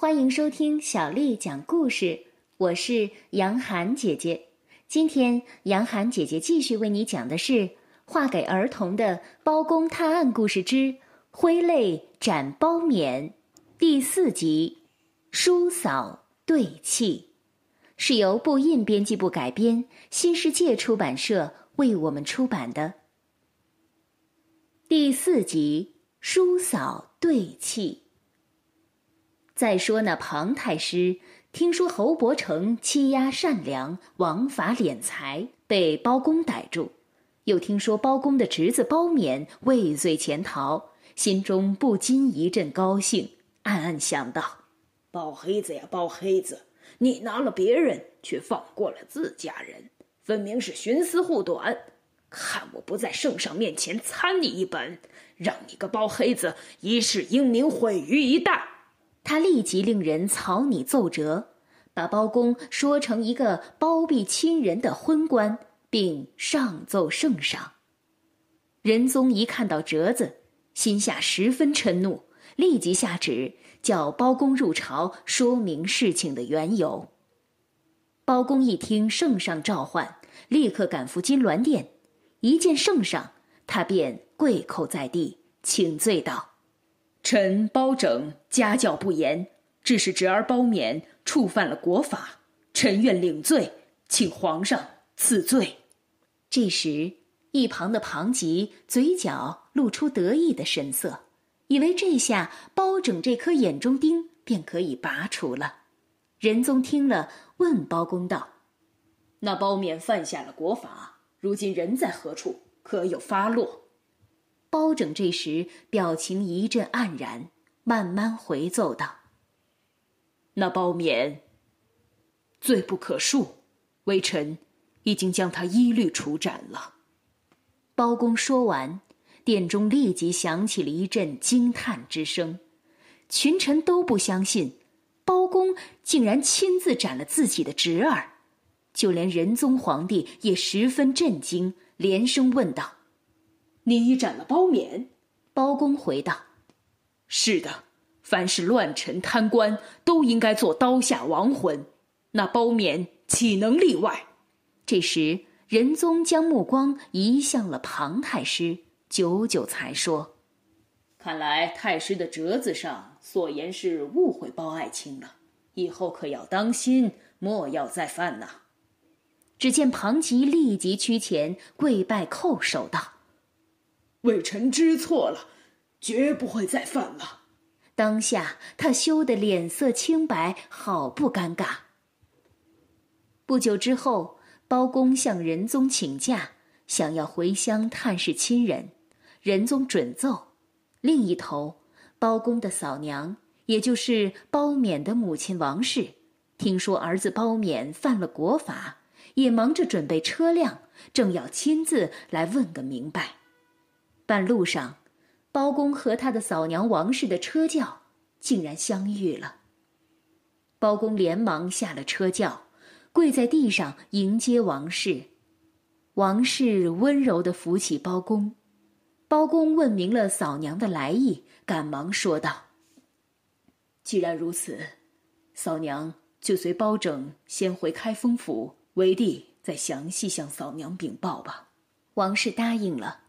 欢迎收听小丽讲故事，我是杨涵姐姐。今天杨涵姐姐继续为你讲的是画给儿童的《包公探案故事之挥泪斩包勉》第四集《叔嫂对泣》，是由布印编辑部改编，新世界出版社为我们出版的第四集《叔嫂对泣》。再说那庞太师，听说侯伯成欺压善良、枉法敛财，被包公逮住；又听说包公的侄子包勉畏罪潜逃，心中不禁一阵高兴，暗暗想到：“包黑子呀，包黑子，你拿了别人，却放过了自家人，分明是徇私护短。看我不在圣上面前参你一本，让你个包黑子一世英名毁于一旦！”他立即令人草拟奏折，把包公说成一个包庇亲人的昏官，并上奏圣上。仁宗一看到折子，心下十分嗔怒，立即下旨叫包公入朝，说明事情的缘由。包公一听圣上召唤，立刻赶赴金銮殿，一见圣上，他便跪叩在地，请罪道。臣包拯家教不严，致使侄儿包勉触犯了国法，臣愿领罪，请皇上赐罪。这时，一旁的庞吉嘴角露出得意的神色，以为这下包拯这颗眼中钉便可以拔除了。仁宗听了，问包公道：“那包勉犯下了国法，如今人在何处？可有发落？”包拯这时表情一阵黯然，慢慢回奏道：“那包勉罪不可恕，微臣已经将他一律处斩了。”包公说完，殿中立即响起了一阵惊叹之声，群臣都不相信，包公竟然亲自斩了自己的侄儿，就连仁宗皇帝也十分震惊，连声问道。你已斩了包勉，包公回道：“是的，凡是乱臣贪官，都应该做刀下亡魂。那包勉岂能例外？”这时，仁宗将目光移向了庞太师，久久才说：“看来太师的折子上所言是误会包爱卿了，以后可要当心，莫要再犯呐。”只见庞吉立即屈前跪拜叩首道。微臣知错了，绝不会再犯了。当下他羞得脸色青白，好不尴尬。不久之后，包公向仁宗请假，想要回乡探视亲人，仁宗准奏。另一头，包公的嫂娘，也就是包勉的母亲王氏，听说儿子包勉犯了国法，也忙着准备车辆，正要亲自来问个明白。半路上，包公和他的嫂娘王氏的车轿竟然相遇了。包公连忙下了车轿，跪在地上迎接王氏。王氏温柔地扶起包公。包公问明了嫂娘的来意，赶忙说道：“既然如此，嫂娘就随包拯先回开封府，为帝再详细向嫂娘禀报吧。”王氏答应了。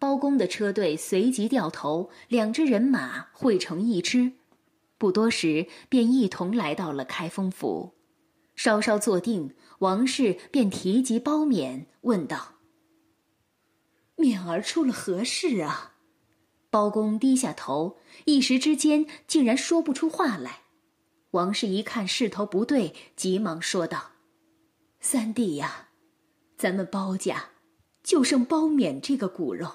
包公的车队随即掉头，两支人马汇成一支，不多时便一同来到了开封府。稍稍坐定，王氏便提及包勉，问道：“勉儿出了何事啊？”包公低下头，一时之间竟然说不出话来。王氏一看势头不对，急忙说道：“三弟呀，咱们包家就剩包勉这个骨肉。”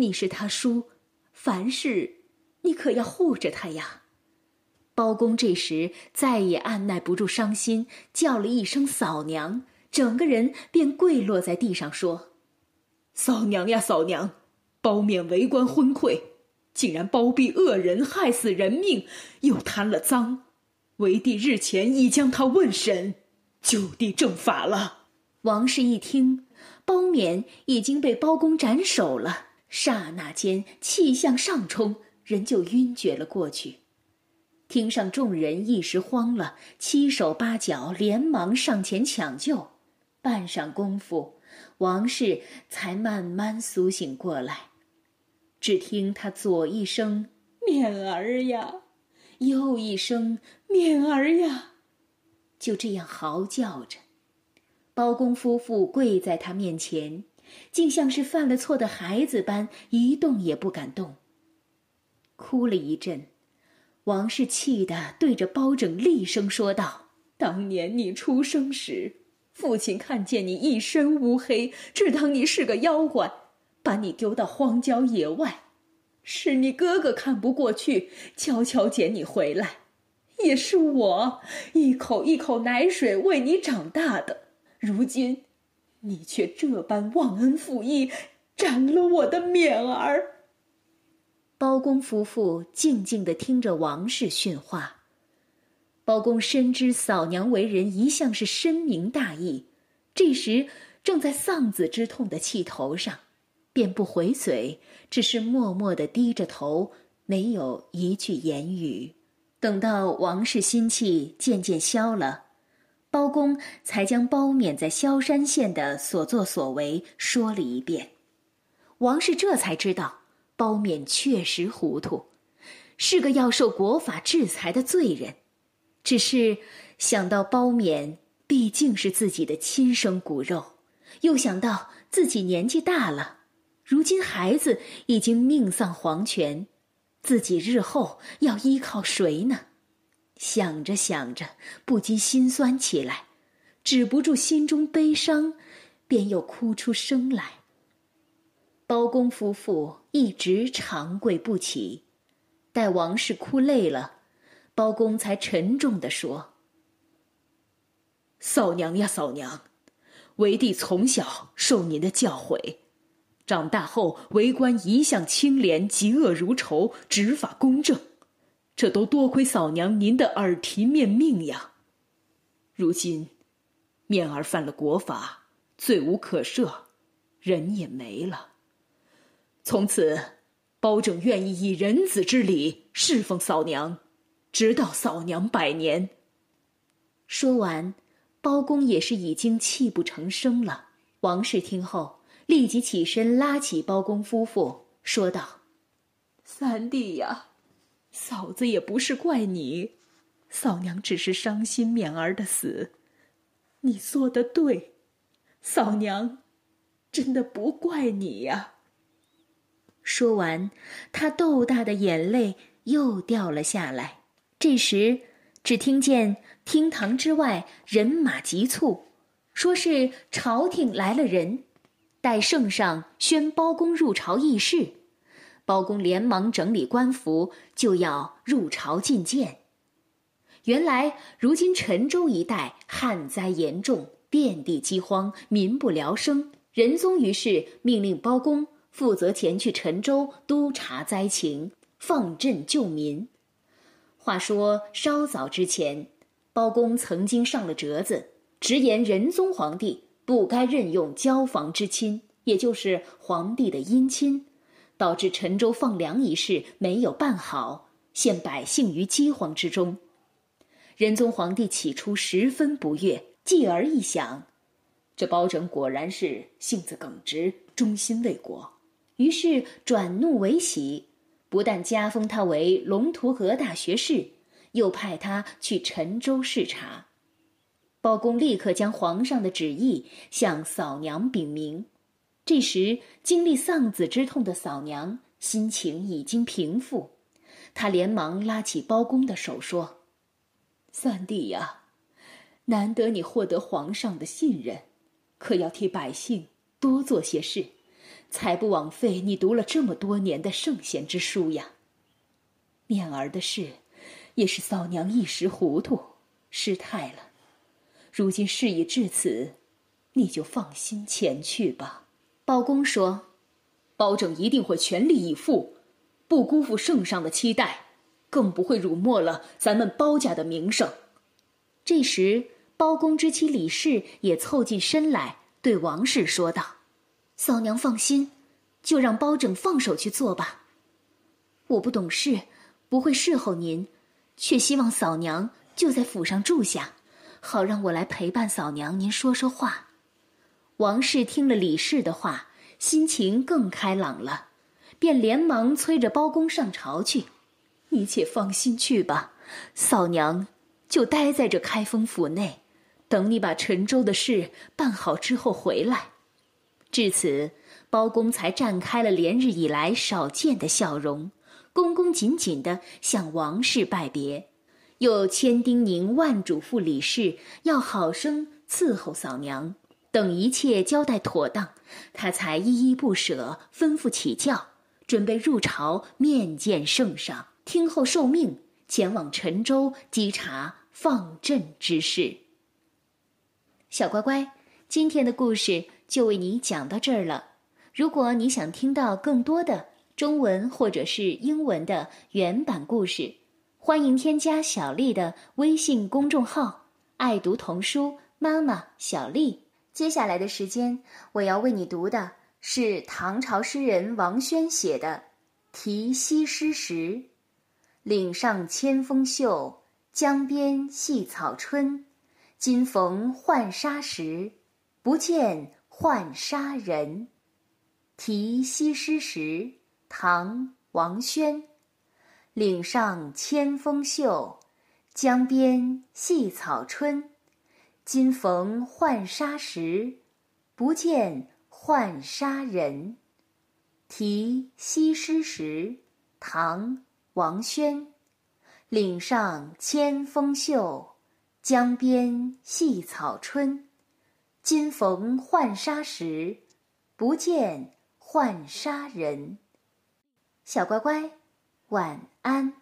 你是他叔，凡事你可要护着他呀。包公这时再也按耐不住伤心，叫了一声“嫂娘”，整个人便跪落在地上说：“嫂娘呀，嫂娘，包勉为官昏聩，竟然包庇恶人，害死人命，又贪了赃。为帝日前已将他问审，就地正法了。”王氏一听，包勉已经被包公斩首了。刹那间，气向上冲，人就晕厥了过去。厅上众人一时慌了，七手八脚连忙上前抢救。半晌功夫，王氏才慢慢苏醒过来。只听他左一声“面儿呀”，右一声“面儿呀”，就这样嚎叫着。包公夫妇跪在他面前，竟像是犯了错的孩子般，一动也不敢动。哭了一阵。王氏气得对着包拯厉声说道：“当年你出生时，父亲看见你一身乌黑，只当你是个妖怪，把你丢到荒郊野外。是你哥哥看不过去，悄悄捡你回来。也是我一口一口奶水喂你长大的。如今，你却这般忘恩负义，斩了我的面儿。”包公夫妇静静地听着王氏训话。包公深知嫂娘为人一向是深明大义，这时正在丧子之痛的气头上，便不回嘴，只是默默地低着头，没有一句言语。等到王氏心气渐渐消了，包公才将包勉在萧山县的所作所为说了一遍。王氏这才知道。包勉确实糊涂，是个要受国法制裁的罪人。只是想到包勉毕竟是自己的亲生骨肉，又想到自己年纪大了，如今孩子已经命丧黄泉，自己日后要依靠谁呢？想着想着，不禁心酸起来，止不住心中悲伤，便又哭出声来。包公夫妇一直长跪不起，待王氏哭累了，包公才沉重地说：“嫂娘呀，嫂娘，为弟从小受您的教诲，长大后为官一向清廉，嫉恶如仇，执法公正，这都多亏嫂娘您的耳提面命呀。如今，面儿犯了国法，罪无可赦，人也没了。”从此，包拯愿意以人子之礼侍奉嫂娘，直到嫂娘百年。说完，包公也是已经泣不成声了。王氏听后，立即起身拉起包公夫妇，说道：“三弟呀，嫂子也不是怪你，嫂娘只是伤心勉儿的死。你做的对，嫂娘真的不怪你呀。”说完，他豆大的眼泪又掉了下来。这时，只听见厅堂之外人马急促，说是朝廷来了人，待圣上宣包公入朝议事。包公连忙整理官服，就要入朝觐见。原来，如今陈州一带旱灾严重，遍地饥荒，民不聊生。仁宗于是命令包公。负责前去陈州督查灾情，放赈救民。话说稍早之前，包公曾经上了折子，直言仁宗皇帝不该任用交房之亲，也就是皇帝的姻亲，导致陈州放粮一事没有办好，陷百姓于饥荒之中。仁宗皇帝起初十分不悦，继而一想，这包拯果然是性子耿直，忠心为国。于是转怒为喜，不但加封他为龙图阁大学士，又派他去陈州视察。包公立刻将皇上的旨意向嫂娘禀明。这时经历丧子之痛的嫂娘心情已经平复，她连忙拉起包公的手说：“三弟呀，难得你获得皇上的信任，可要替百姓多做些事。”才不枉费你读了这么多年的圣贤之书呀。面儿的事，也是嫂娘一时糊涂，失态了。如今事已至此，你就放心前去吧。包公说：“包拯一定会全力以赴，不辜负圣上的期待，更不会辱没了咱们包家的名声。”这时，包公之妻李氏也凑近身来，对王氏说道。嫂娘放心，就让包拯放手去做吧。我不懂事，不会侍候您，却希望嫂娘就在府上住下，好让我来陪伴嫂娘您说说话。王氏听了李氏的话，心情更开朗了，便连忙催着包公上朝去。你且放心去吧，嫂娘就待在这开封府内，等你把陈州的事办好之后回来。至此，包公才绽开了连日以来少见的笑容，恭恭谨谨地向王氏拜别，又千叮咛万嘱咐李氏要好生伺候嫂娘。等一切交代妥当，他才依依不舍，吩咐起轿，准备入朝面见圣上，听候受命，前往陈州稽查放镇之事。小乖乖，今天的故事就为你讲到这儿了。如果你想听到更多的中文或者是英文的原版故事，欢迎添加小丽的微信公众号“爱读童书妈妈小丽”。接下来的时间，我要为你读的是唐朝诗人王轩写的《题西施时》：“岭上千峰秀，江边细草春。今逢浣纱时，不见浣纱人。”《题西施时》唐·王轩。岭上千峰秀，江边细草春。今逢浣纱时，不见浣纱人。题西施时，唐·王轩。岭上千峰秀，江边细草春。今逢浣纱时，不见浣纱人。小乖乖，晚安。